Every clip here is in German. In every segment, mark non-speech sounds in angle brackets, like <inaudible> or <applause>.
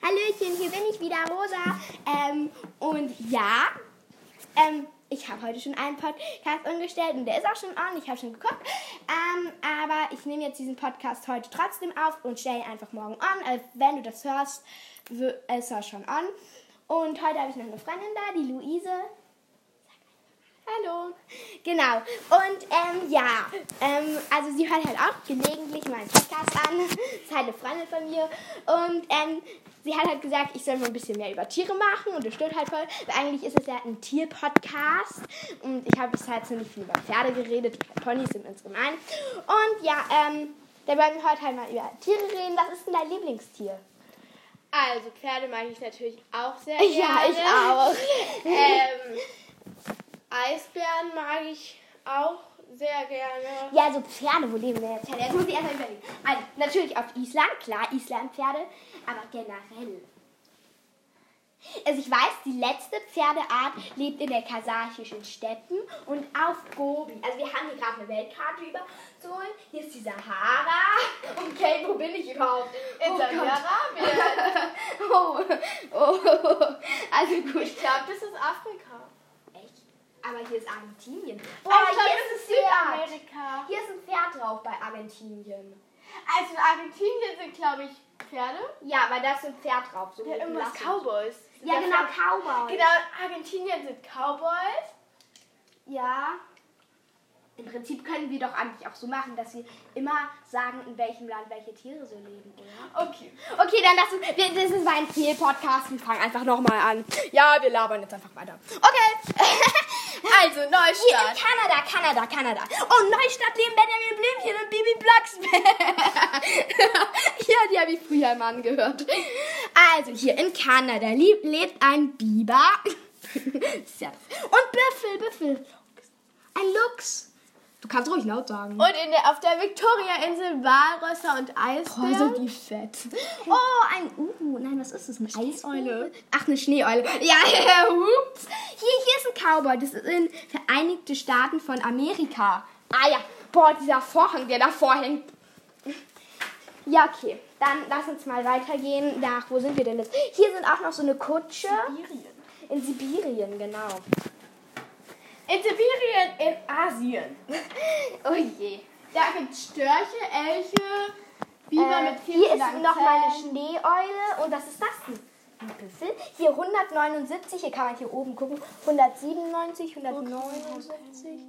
Hallöchen, hier bin ich wieder, Rosa. Ähm, und ja, ähm, ich habe heute schon einen Podcast umgestellt und der ist auch schon on. Ich habe schon geguckt. Ähm, aber ich nehme jetzt diesen Podcast heute trotzdem auf und stelle ihn einfach morgen on. Also wenn du das hörst, ist er schon on. Und heute habe ich noch eine Freundin da, die Luise. Hallo. Genau. Und ähm, ja, ähm, also sie hört halt auch gelegentlich meinen Podcast an. <laughs> ist halt eine Freundin von mir. Und ähm, sie hat halt gesagt, ich soll mal ein bisschen mehr über Tiere machen und das stört halt voll. Weil eigentlich ist es ja ein Tierpodcast. Und ich habe bis halt ziemlich viel über Pferde geredet. Ponys sind uns gemein. Und ja, ähm, da wollen wir heute halt mal über Tiere reden. Was ist denn dein Lieblingstier? Also Pferde mag ich natürlich auch sehr gerne. <laughs> Ja, ich auch. ähm, Eisbären mag ich auch sehr gerne. Ja, so Pferde, wo leben wir jetzt? Jetzt muss ich erstmal überlegen. Also, natürlich auf Island, klar, Islandpferde, aber generell. Also ich weiß, die letzte Pferdeart lebt in der kasachischen Steppen und auf Gobi. Also wir haben hier gerade eine Weltkarte überzogen. Hier ist die Sahara. Okay, wo bin ich überhaupt? In oh Saudi-Arabien. <laughs> oh, oh, also gut. Ich glaube, das ist Afrika. Aber hier ist Argentinien. Aber ich glaub, hier das ist Pferd. Südamerika. Hier ist ein Pferd drauf bei Argentinien. Also in Argentinien sind, glaube ich, Pferde. Ja, weil da ist ein Pferd drauf. So Ja, irgendwas. Cowboys. Ja, genau, Pferd- Cowboy. Genau, in Argentinien sind Cowboys. Ja. Im Prinzip können wir doch eigentlich auch so machen, dass wir immer sagen, in welchem Land welche Tiere so leben, oder? Okay. Okay, dann lass uns. Wir, das ist mein Ziel-Podcast. Wir fangen einfach nochmal an. Ja, wir labern jetzt einfach weiter. Okay. <laughs> <laughs> Also, Hier in Neustadt. Kanada, Kanada, Kanada. Oh, Neustadt leben Benjamin Blümchen und Bibi Blocksberg. <laughs> ja, die habe ich früher mal angehört. Also, hier in Kanada lebt ein Biber. Und Büffel, Büffel. Ein Luchs. Du kannst ruhig laut sagen. Und in der, auf der Victoria-Insel Walrösser und Boah, Eisbären. sind die fett. Oh, ein, uh, nein, was ist das? Eine Eiseule? Ach, eine Schneeeule. Ja, <laughs> ups. Hier, hier ist ein Cowboy. Das sind Vereinigte Staaten von Amerika. Ah ja, boah, dieser Vorhang, der davor hängt. Ja, okay. Dann lass uns mal weitergehen nach, wo sind wir denn jetzt? Hier sind auch noch so eine Kutsche. Sibirien. In Sibirien, genau. In Sibirien, in Asien. <laughs> Oh je. Da gibt es Störche, Elche, Biber Äh, mit viel hier ist noch eine. Schneeeule. Und was ist das denn? Ein Büffel. Hier 179, hier kann man hier oben gucken. 197, 179,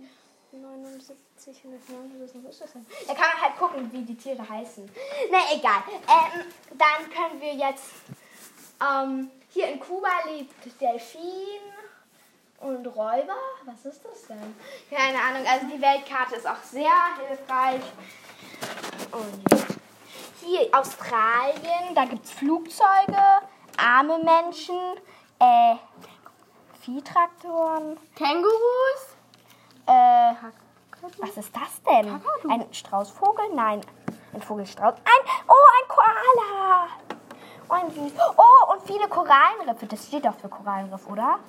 79, 179, was ist das denn? Da kann man halt gucken, wie die Tiere heißen. Na egal. Ähm, dann können wir jetzt. Ähm, hier in Kuba lebt Delfin und Räuber. Was ist das denn? Keine Ahnung. Also die Weltkarte ist auch sehr hilfreich. Und hier Australien, da gibt es Flugzeuge, arme Menschen, äh, Viehtraktoren, Kängurus. äh, was ist das denn? Ein Straußvogel? Nein, ein Vogelstrauß. Ein, oh, ein Koala. Oh, ein süß. Oh, und viele Korallenriffe. Das steht doch für Korallenriff, oder?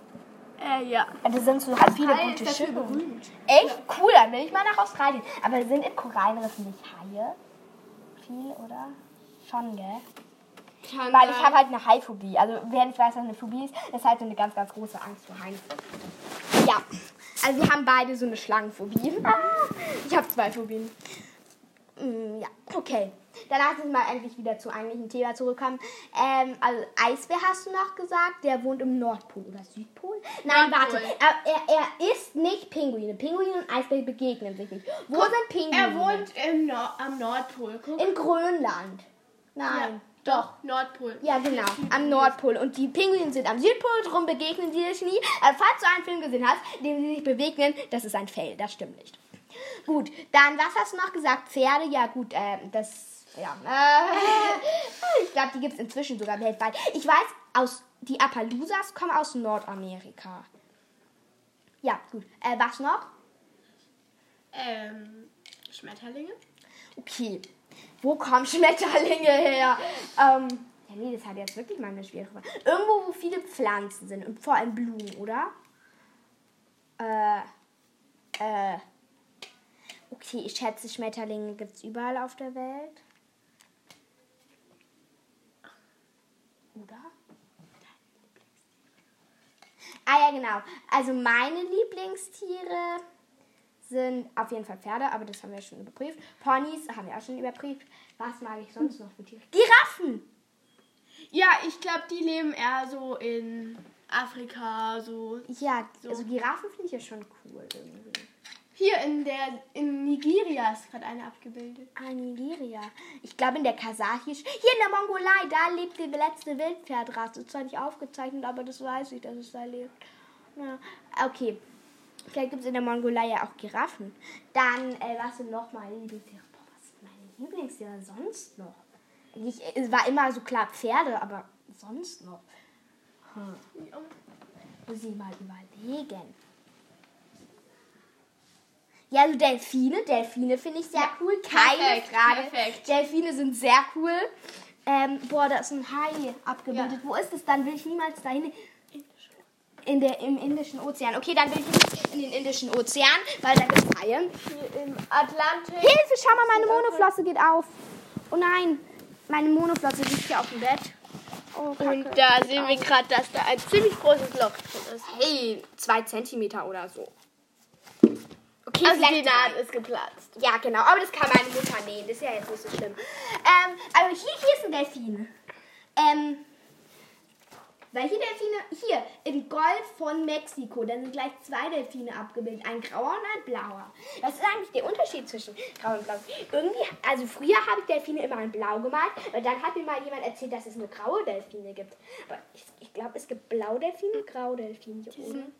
Äh, ja. Das sind so halt viele gute Schiffe. berühmt. Echt cool, dann will ich mal nach Australien. Aber sind in Korallenriffen nicht Haie? Viel, oder? Schon, gell? Kann Weil ich habe halt eine Haiphobie. Also wer nicht weiß, was eine Phobie ist, ist halt so eine ganz, ganz große Angst vor Haien. Ja, also wir haben beide so eine Schlangenphobie. Ah, ich habe zwei Phobien. Mm, Ja, okay. Lass uns mal endlich wieder zu eigentlichen Thema zurückkommen. Ähm, also Eisbär hast du noch gesagt, der wohnt im Nordpol oder Südpol? Nein, Nordpol. warte. Er, er, er ist nicht Pinguine. Pinguine und Eisbär begegnen sich nicht. Wo sind Pinguine? Er wohnt im Nor am Nordpol. Guck. in Grönland. Nein. Ja, doch, Nordpol. Ja, genau, am Nordpol. Und die Pinguine sind am Südpol, drum begegnen sie sich nie. Also, falls du einen Film gesehen hast, in dem sie sich begegnen, das ist ein Fail, das stimmt nicht. Gut, dann, was hast du noch gesagt? Pferde, ja gut, äh, das, ja. Äh, <laughs> ich glaube, die gibt es inzwischen sogar weltweit. Ich weiß, aus, die Appaloosas kommen aus Nordamerika. Ja, gut. Äh, was noch? Ähm, Schmetterlinge. Okay. Wo kommen Schmetterlinge her? Ähm, ja, nee, das hat jetzt wirklich mal eine schwere Frage. Irgendwo, wo viele Pflanzen sind und vor allem Blumen, oder? Äh, äh. Okay, ich schätze, Schmetterlinge gibt es überall auf der Welt. Oder? Ah ja, genau. Also meine Lieblingstiere sind auf jeden Fall Pferde, aber das haben wir schon überprüft. Ponys haben wir auch schon überprüft. Was mag ich sonst noch für Tiere? Giraffen! Ja, ich glaube, die leben eher so in Afrika, so. Ja, also Giraffen finde ich ja schon cool irgendwie. Hier in der in Nigeria ist gerade eine abgebildet. Ah, Nigeria. Ich glaube in der kasachisch. Hier in der Mongolei, da lebt die letzte Wildpferdrasse. Ist zwar nicht aufgezeichnet, aber das weiß ich, dass es da lebt. Ja. Okay. Vielleicht gibt es in der Mongolei ja auch Giraffen. Dann, äh, was sind noch meine Lieblingstiere? Boah, was sind meine Lieblingstiere sonst noch? Ich, es war immer so klar Pferde, aber sonst noch. Hm. Muss ich mal überlegen. Ja, also Delfine. Delfine finde ich sehr cool. Keine perfekt, Frage. perfekt. Delfine sind sehr cool. Ähm, boah, da ist ein Hai abgebildet. Ja. Wo ist es dann? Will ich niemals dahin. In der, Im Indischen Ozean. Okay, dann will ich nicht in den Indischen Ozean, weil da gibt es Haie. Hier im Atlantik. Hilfe, schau mal, meine Monoflosse geht auf. Oh nein, meine Monoflosse liegt hier auf dem Bett. Oh. Und da sehen wir gerade, dass da ein ziemlich großes Loch drin ist. Hey, zwei Zentimeter oder so. Okay, Also die. Naht ist geplatzt. Ja, genau, aber das kann meine Mutter nähen. Das ist ja jetzt nicht so schlimm. Ähm, also hier, hier ist ein Delfin. Ähm, welche Delfine? Hier, im Golf von Mexiko. Da sind gleich zwei Delfine abgebildet. Ein grauer und ein blauer. Was ist eigentlich der Unterschied zwischen grau und blau? Irgendwie, also früher habe ich Delfine immer in blau gemalt, weil dann hat mir mal jemand erzählt, dass es nur graue Delfine gibt. Aber ich, ich glaube, es gibt Blaudelfine und Graudelfine hier oben.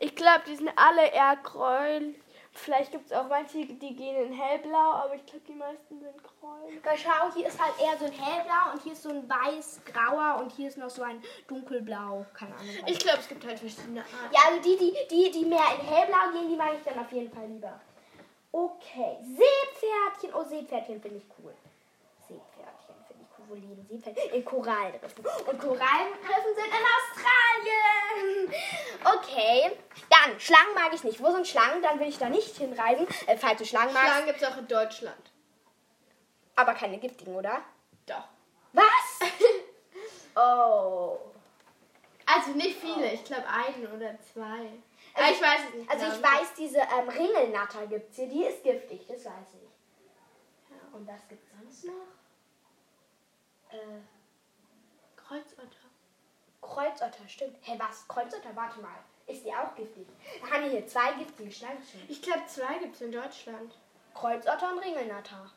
Ich glaube, die sind alle eher gräuel. Vielleicht gibt es auch manche, die gehen in hellblau, aber ich glaube, die meisten sind gräuel. Weil schau, hier ist halt eher so ein hellblau und hier ist so ein weiß-grauer und hier ist noch so ein dunkelblau. Keine Ahnung. was. Ich glaube, es gibt halt verschiedene Arten. ja, also die, die, die, die mehr in hellblau gehen, die mag ich dann auf jeden Fall lieber. Okay, Seepferdchen. Oh, Seepferdchen finde ich cool. Seepferdchen finde ich cool. Wo leben Seepferdchen? In Korallenriffen. Und Korallenriffen sind in Australien. Okay, dann, Schlangen mag ich nicht. Wo sind Schlangen? Dann will ich da nicht hinreisen. Äh, falls du Schlangen magst. Schlangen gibt es auch in Deutschland. Aber keine giftigen, oder? Doch. Was? <laughs> oh. Also nicht viele, ich glaube einen oder zwei. Ah, ich weiß es nicht. Also ich genau. weiß, diese ähm, Ringelnatter gibt es hier, die ist giftig, das weiß ich. Ja, und was gibt es sonst noch? Äh, Kreuzotter. Kreuzotter, stimmt. Hä, was? Kreuzotter, warte mal. Ist die auch giftig? Da haben wir hier zwei giftige Schlangen. Ich glaube, zwei gibt es in Deutschland. Kreuzotter und Ringelnatter.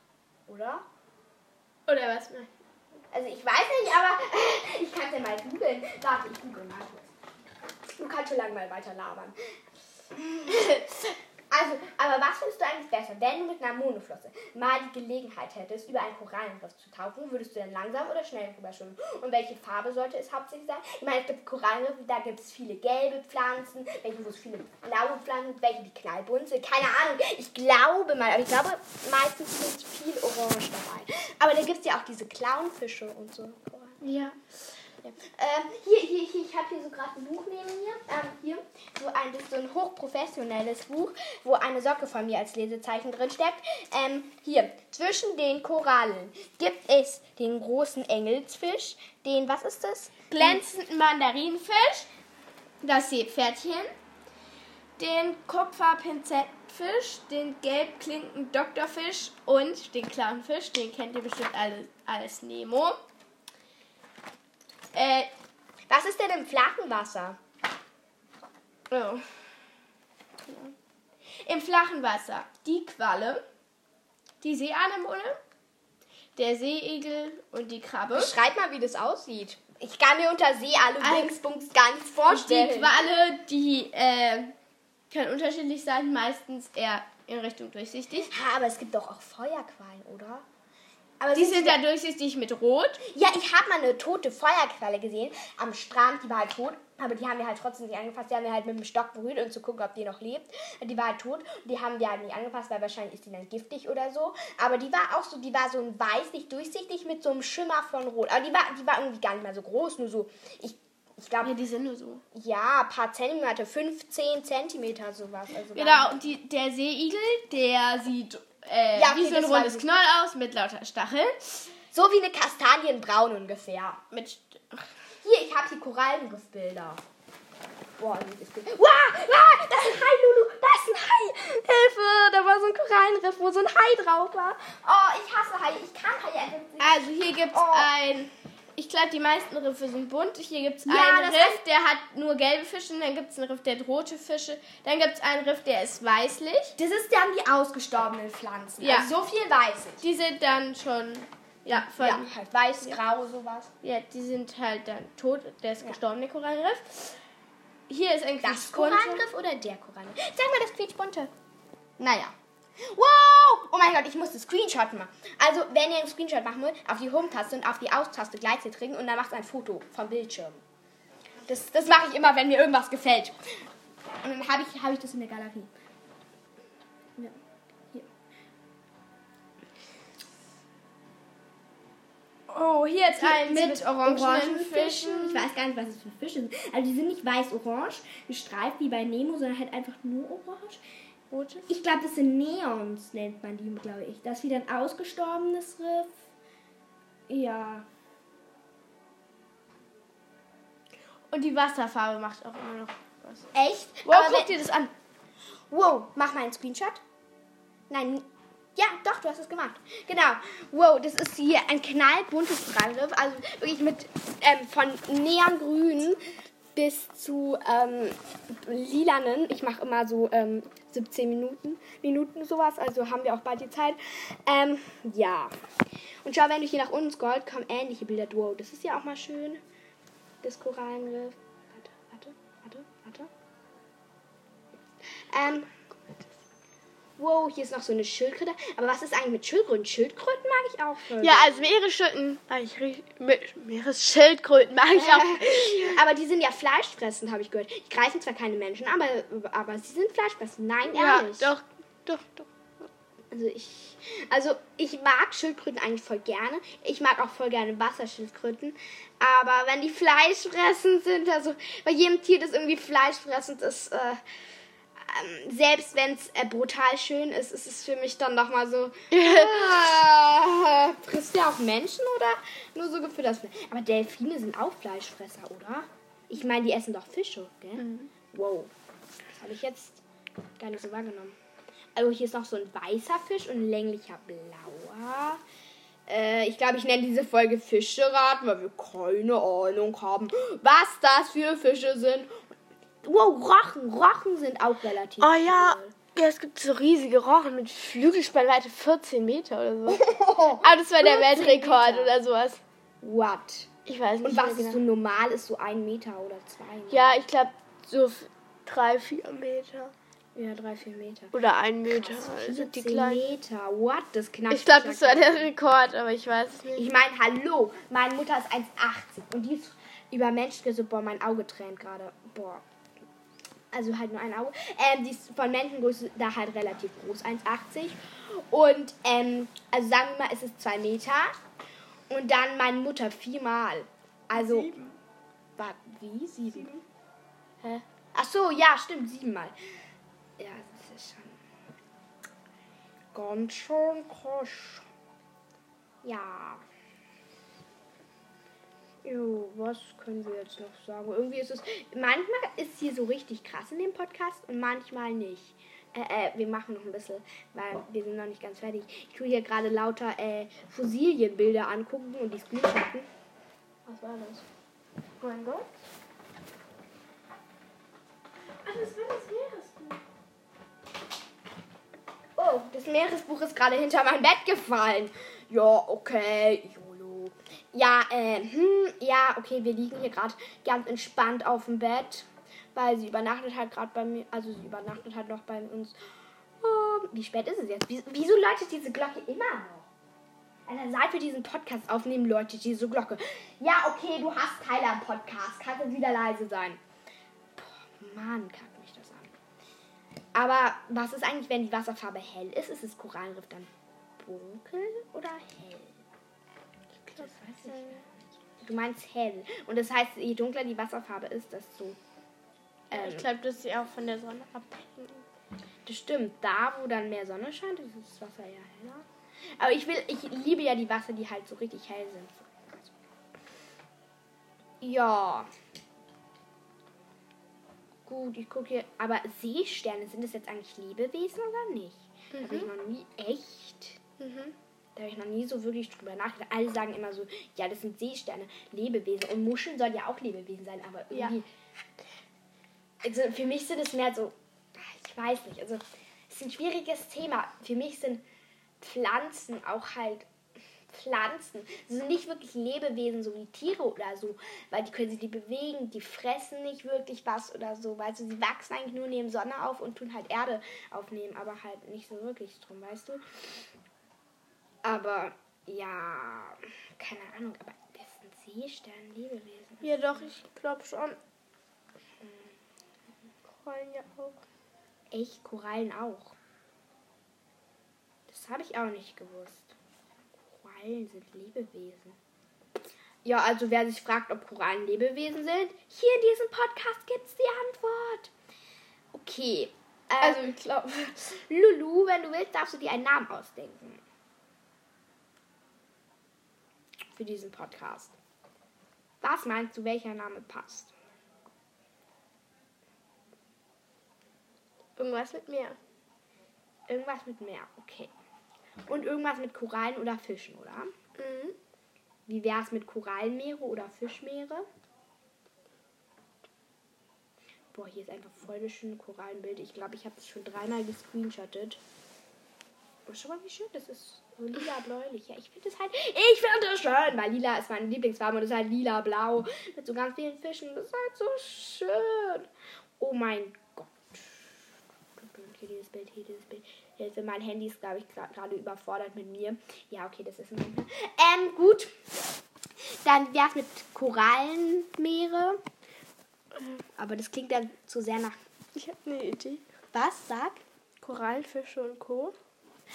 Oder? Oder was? Also ich weiß nicht, aber <laughs> ich kann es ja mal googeln. Warte, ich google mal kurz. Du kannst schon lange mal weiter labern. <laughs> Also, aber was findest du eigentlich besser, wenn du mit einer Monoflosse mal die Gelegenheit hättest, über einen Korallenriff zu tauchen, würdest du dann langsam oder schnell rüber schwimmen? Und welche Farbe sollte es hauptsächlich sein? Ich meine, es gibt Korallenriffe, da gibt es viele gelbe Pflanzen, welche, wo es viele blaue Pflanzen, welche die knallbunt keine Ahnung. Ich glaube mal, aber ich glaube, meistens ist viel Orange dabei. Aber da gibt es ja auch diese Clownfische und so. Ja. Ähm, hier, hier, hier, ich habe hier so gerade ein Buch neben mir. Ähm, hier, so ein, das ist so ein hochprofessionelles Buch, wo eine Socke von mir als Lesezeichen drin steckt. Ähm, hier, zwischen den Korallen gibt es den großen Engelsfisch, den, was ist das? Glänzenden Mandarinfisch, das Seepferdchen, den Kupferpinzettfisch, den gelbklinken Doktorfisch und den Clownfisch, den kennt ihr bestimmt alle als Nemo. Äh, Was ist denn im flachen Wasser? oh. Im flachen Wasser die Qualle, die Seeanemone, der Seeigel und die Krabbe. Beschreib mal, wie das aussieht. Ich kann mir unter See alle Dingsbums gar nichts vorstellen. Die Qualle, die äh, kann unterschiedlich sein, meistens eher in Richtung durchsichtig. Ja, aber es gibt doch auch Feuerquallen, oder? Aber Die sind da durchsichtig mit Rot. Ja, ich habe mal eine tote Feuerqualle gesehen am Strand. Die war halt tot, aber die haben wir halt trotzdem nicht angefasst. Die haben wir halt mit dem Stock berührt, um zu gucken, ob die noch lebt. Die war halt tot und die haben wir halt nicht angefasst, weil wahrscheinlich ist die dann giftig oder so. Aber die war auch so, die war so ein weiß, nicht durchsichtig mit so einem Schimmer von Rot. Aber die war, die war irgendwie gar nicht mehr so groß, nur so, ich, ich glaube, Ja, die sind nur so. ja, ein paar Zentimeter, 15 Zentimeter sowas. Also Genau, und die, der Seeigel, der sieht äh, Ja, okay, wie so ein das rundes. Knoll aus mit lauter Stacheln. So wie eine Kastanienbraun ungefähr. Mit St- Hier, ich habe hier Korallenriffbilder. Boah, das. Wow, wow, das ist ein Hai, Lulu. Da ist ein Hai. Hilfe, da war so ein Korallenriff, wo so ein Hai drauf war. Oh, ich hasse Haie. Ich kann Haie einfach nicht. Also hier gibt es Oh. ein. Ich glaube, die meisten Riffe sind bunt. Hier gibt es Ja, einen Riff, der hat nur gelbe Fische. Dann gibt es einen Riff, der hat rote Fische. Dann gibt es einen Riff, der ist weißlich. Das ist dann die ausgestorbenen Pflanzen. Ja. Also so viel weiß ich. Die sind dann schon. Ja, von, Ja, halt weiß, grau, sowas. ja, die sind halt dann tot. Der ist gestorben, der Korallenriff. Hier ist ein Das. Korallenriff oder der Korallenriff? Sag mal das quietschbunte. Naja. Wow! Oh mein Gott, ich musste Screenshot machen. Also, wenn ihr einen Screenshot machen wollt, auf die Home-Taste und auf die Aus-Taste gleichzeitig drücken und dann macht ein Foto vom Bildschirm. Das, das mache ich immer, wenn mir irgendwas gefällt. Und dann habe ich, hab ich das in der Galerie. Ja. Hier. Oh, hier jetzt eins mit, mit, orangenen Fischen. Fischen. Ich weiß gar nicht, was es für Fische sind. Also die sind nicht weiß-orange, gestreift wie bei Nemo, sondern halt einfach nur orange. Rote. Ich glaube, das sind Neons, nennt man die, glaube ich. Das ist wieder ein ausgestorbenes Riff. Ja. Und die Wasserfarbe macht auch immer noch was. Echt? Wow, Aber guck dir das an. Wow, mach mal einen Screenshot. Nein, ja, doch, du hast es gemacht. Genau. Wow, das ist hier ein knallbuntes Korallenriff. Also wirklich mit ähm, von neongrün bis zu ähm, lilanen. Ich mache immer so ähm, 17 Minuten, Minuten sowas. Also haben wir auch bald die Zeit. Ähm, ja. Und schau, wenn du hier nach unten scrollst, kommen ähnliche Bilder. Wow, das ist ja auch mal schön. Das Korallenriff. Warte, warte, warte, warte. Ähm, wow, hier ist noch so eine Schildkröte. Aber was ist eigentlich mit Schildkröten? Schildkröten mag ich auch voll. Ja, also Meeresschildkröten mag ich Meeresschildkröten mag ich auch. <laughs> aber die sind ja fleischfressend, habe ich gehört. Die greifen zwar keine Menschen, aber, aber sie sind fleischfressend. Nein, Ja, ehrlich. doch, doch, doch. Also ich, also ich mag Schildkröten eigentlich voll gerne. Ich mag auch voll gerne Wasserschildkröten. Aber wenn die fleischfressend sind, also bei jedem Tier, das irgendwie fleischfressend ist, äh, ähm, selbst wenn es äh, brutal schön ist, ist es für mich dann doch mal so. <laughs> äh, <laughs> frisst der auch Menschen oder nur so gefüttert? Aber Delfine sind auch Fleischfresser, oder? Ich meine, die essen doch Fische, gell? Wow. Das habe ich jetzt gar nicht so wahrgenommen. Also hier ist noch so ein weißer Fisch und ein länglicher blauer. Äh, ich glaube, ich nenne diese Folge Fische raten, weil wir keine Ahnung haben, was das für Fische sind. Wow, Rochen. Rochen sind auch relativ Oh ja. cool. Ja, es gibt so riesige Rochen mit Flügelspannweite 14 Meter oder so. <laughs> Aber das war der 14 Weltrekord Meter. oder sowas. What? Ich weiß nicht Und was mehr ist genau. so normal ist, so ein Meter oder zwei Meter? Ja, ich glaube so drei, vier Meter. Ja, drei, vier Meter. Oder ein Meter. Krass, Also die 14 kleinen. Meter. What? Das knackt. Ich glaube, das war der Rekord, aber ich weiß es nicht. Ich meine, hallo, meine Mutter ist 1,80 und die ist über Menschengröße. Boah, mein Auge tränt gerade. Boah. Also halt nur ein Auge. Ähm, die ist von Menschengröße da halt relativ groß, 1,80. Und, ähm, also sagen wir mal, es ist 2 Meter. Und dann meine Mutter viermal. Also. Warte, wie? Sieben? Hä? Ach so, ja, stimmt, siebenmal. Ja, das ist schon. Ganz schön krass. Ja. Jo, was können wir jetzt noch sagen? Irgendwie ist es. Manchmal ist hier so richtig krass in dem Podcast und manchmal nicht. Äh, äh, wir machen noch ein bisschen, weil wir sind noch nicht ganz fertig. Ich tue hier gerade lauter äh, Fossilienbilder angucken und die Screenshotten. Was war das? Mein Gott. Ah, das war das Meeresbuch. Oh, das Meeresbuch ist gerade hinter mein Bett gefallen. Ja, okay, YOLO. Ja, äh, hm, ja, okay, wir liegen hier gerade ganz entspannt auf dem Bett, weil sie übernachtet halt gerade bei mir, also sie übernachtet halt noch bei uns. Oh, wie spät ist es jetzt? Wie- Wieso läutet diese Glocke immer noch? Alter, seit wir diesen Podcast aufnehmen, läutet diese Glocke. Ja, okay, du hast Teile am Podcast. Kannst jetzt wieder leise sein. Boah, Mann, kackt mich das an. Aber was ist eigentlich, wenn die Wasserfarbe hell ist? Ist das Korallenriff dann dunkel oder hell? Das weiß ich nicht. Du meinst hell. Und das heißt, je dunkler die Wasserfarbe ist, desto. Ähm, Ich glaube, das ist ja auch von der Sonne abhängig. das stimmt. Da, wo dann mehr Sonne scheint, ist das Wasser ja heller. Aber ich will, ich liebe ja die Wasser, die halt so richtig hell sind. Ja. gut, ich gucke hier. Aber Seesterne, sind das jetzt eigentlich Lebewesen oder nicht? Da habe ich noch nie echt. Mhm. Da habe ich noch nie so wirklich drüber nachgedacht. Alle sagen immer so, ja, das sind Seesterne, Lebewesen. Und Muscheln sollen ja auch Lebewesen sein, aber Ja. irgendwie. Also für mich sind es mehr so, ich weiß nicht, also es ist ein schwieriges Thema. Für mich sind Pflanzen auch halt Pflanzen. Sie sind nicht wirklich Lebewesen, so wie Tiere oder so, weil die können sich nicht bewegen, die fressen nicht wirklich was oder so, weißt du, sie wachsen eigentlich nur neben Sonne auf und tun halt Erde aufnehmen, aber halt nicht so wirklich drum, weißt du. Aber ja, keine Ahnung, aber das sind Seesterne, Lebewesen. Ja, doch, ich glaube schon. Korallen ja auch. Echt, Korallen auch. Das habe ich auch nicht gewusst. Korallen sind Lebewesen. Ja, also wer sich fragt, ob Korallen Lebewesen sind, hier in diesem Podcast gibt es die Antwort. Okay. Ähm, Also, ich glaube. <laughs> Lulu, wenn du willst, darfst du dir einen Namen ausdenken. Für diesen Podcast. Was meinst du, welcher Name passt? Irgendwas mit Meer. Irgendwas mit Meer, okay. Und irgendwas mit Korallen oder Fischen, oder? Mhm. Wie wäre es mit Korallenmeere oder Fischmeere? Boah, hier ist einfach voll das schöne Korallenbild. Ich glaube, ich habe es schon dreimal gescreenshottet. Oh, schau mal, wie schön das ist. So lila-bläulich. Ja, ich finde es halt. Ich finde es schön, weil lila ist meine Lieblingsfarbe und es ist halt lila-blau. Mit so ganz vielen Fischen. Das ist halt so schön. Oh mein Gott. Hier dieses Bild, hier dieses Bild. Hilfe, mein Handy ist, glaube ich, gerade überfordert mit mir. Ja, okay, das ist manchmal. Ähm, gut. Dann wäre es mit Korallenmeere. Aber das klingt dann zu sehr nach. Ich habe eine Idee. Was? Sag? Korallenfische und Co.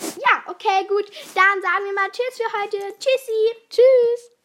Ja, okay, gut. Dann sagen wir mal Tschüss für heute. Tschüssi. Tschüss.